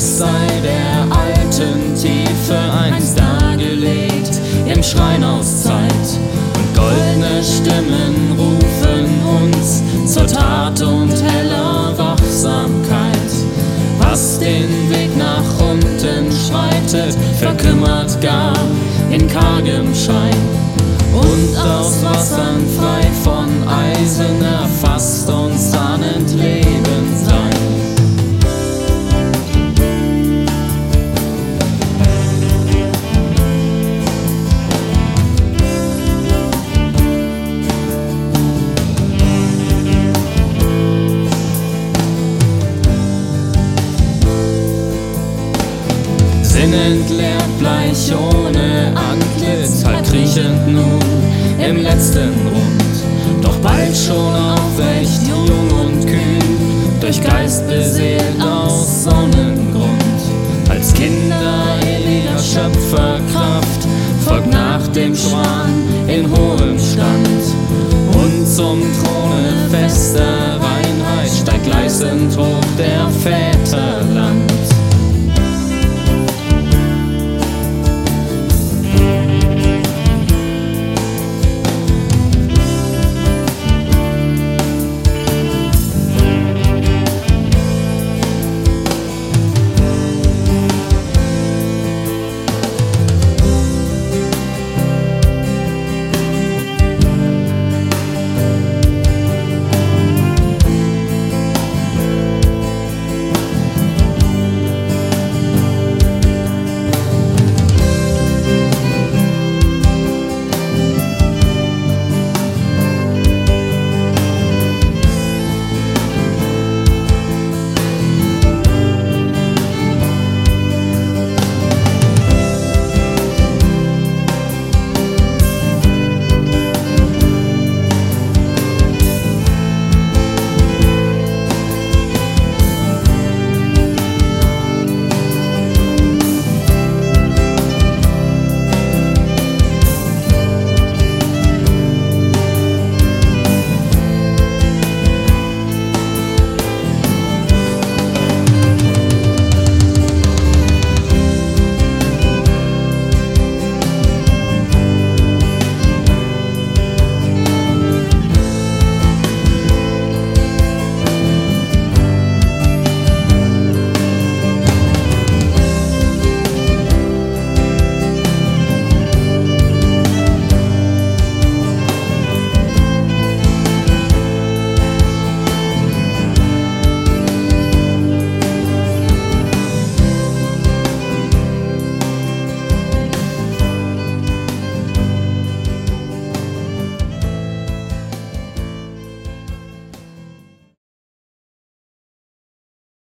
dies sei der alten Tiefe einst dargelegt im Schrein aus Zeit. Und goldene Stimmen rufen uns zur Tat und heller Wachsamkeit. Was den Weg nach unten schreitet, verkümmert gar in kargem Schein. Sinnentleert, bleich ohne Antlitz, halb kriechend nun im letzten Rund. Doch bald schon aufrecht, jung und kühn, durch Geist beseelt aus Sonnengrund. Als Kinder ewiger Schöpferkraft, folgt nach dem Schwan in hohem Stand. Und zum Throne fester Reinheit steigt gleißend hoch der